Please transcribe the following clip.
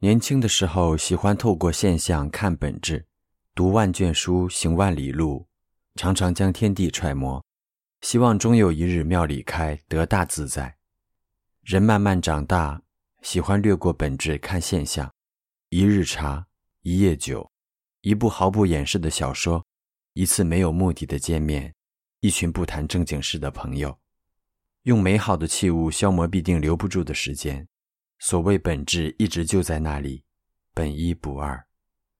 年轻的时候喜欢透过现象看本质，读万卷书，行万里路，常常将天地揣摩，希望终有一日庙里开，得大自在。人慢慢长大，喜欢略过本质看现象，一日茶，一夜酒，一部毫不掩饰的小说，一次没有目的的见面，一群不谈正经事的朋友，用美好的器物消磨必定留不住的时间。所谓本质，一直就在那里，本一不二。